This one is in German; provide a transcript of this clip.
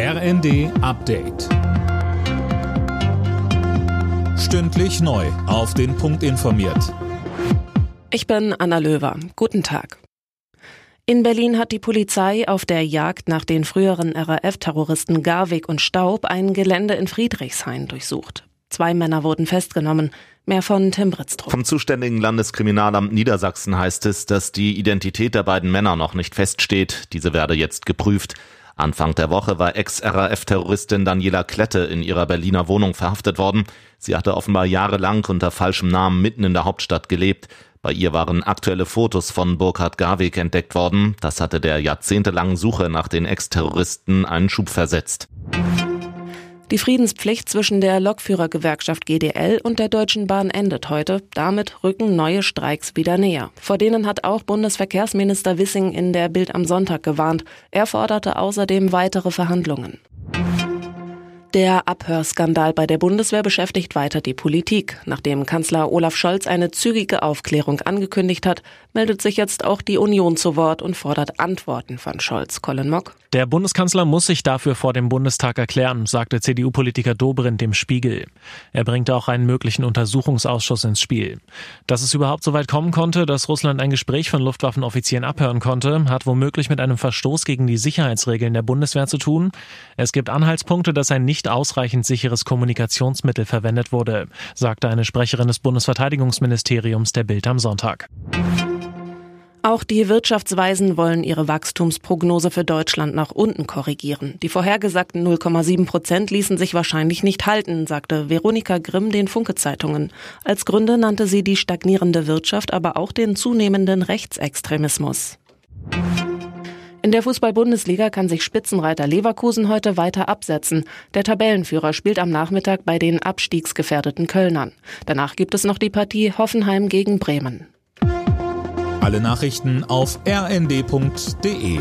RND Update. Stündlich neu. Auf den Punkt informiert. Ich bin Anna Löwer. Guten Tag. In Berlin hat die Polizei auf der Jagd nach den früheren RAF-Terroristen Garwig und Staub ein Gelände in Friedrichshain durchsucht. Zwei Männer wurden festgenommen. Mehr von Tim Britztrup. Vom zuständigen Landeskriminalamt Niedersachsen heißt es, dass die Identität der beiden Männer noch nicht feststeht. Diese werde jetzt geprüft. Anfang der Woche war Ex-RAF-Terroristin Daniela Klette in ihrer Berliner Wohnung verhaftet worden. Sie hatte offenbar jahrelang unter falschem Namen mitten in der Hauptstadt gelebt. Bei ihr waren aktuelle Fotos von Burkhard Garweg entdeckt worden. Das hatte der jahrzehntelangen Suche nach den Ex-Terroristen einen Schub versetzt. Die Friedenspflicht zwischen der Lokführergewerkschaft GDL und der Deutschen Bahn endet heute. Damit rücken neue Streiks wieder näher. Vor denen hat auch Bundesverkehrsminister Wissing in der Bild am Sonntag gewarnt. Er forderte außerdem weitere Verhandlungen. Der Abhörskandal bei der Bundeswehr beschäftigt weiter die Politik. Nachdem Kanzler Olaf Scholz eine zügige Aufklärung angekündigt hat, meldet sich jetzt auch die Union zu Wort und fordert Antworten von Scholz. Colin Mock. Der Bundeskanzler muss sich dafür vor dem Bundestag erklären, sagte CDU-Politiker Dobrindt dem Spiegel. Er bringt auch einen möglichen Untersuchungsausschuss ins Spiel. Dass es überhaupt so weit kommen konnte, dass Russland ein Gespräch von Luftwaffenoffizieren abhören konnte, hat womöglich mit einem Verstoß gegen die Sicherheitsregeln der Bundeswehr zu tun. Es gibt Anhaltspunkte, dass ein nicht ausreichend sicheres Kommunikationsmittel verwendet wurde, sagte eine Sprecherin des Bundesverteidigungsministeriums der Bild am Sonntag. Auch die Wirtschaftsweisen wollen ihre Wachstumsprognose für Deutschland nach unten korrigieren. Die vorhergesagten 0,7 Prozent ließen sich wahrscheinlich nicht halten, sagte Veronika Grimm den Funke-Zeitungen. Als Gründe nannte sie die stagnierende Wirtschaft, aber auch den zunehmenden Rechtsextremismus. In der Fußball-Bundesliga kann sich Spitzenreiter Leverkusen heute weiter absetzen. Der Tabellenführer spielt am Nachmittag bei den abstiegsgefährdeten Kölnern. Danach gibt es noch die Partie Hoffenheim gegen Bremen. Alle Nachrichten auf rnd.de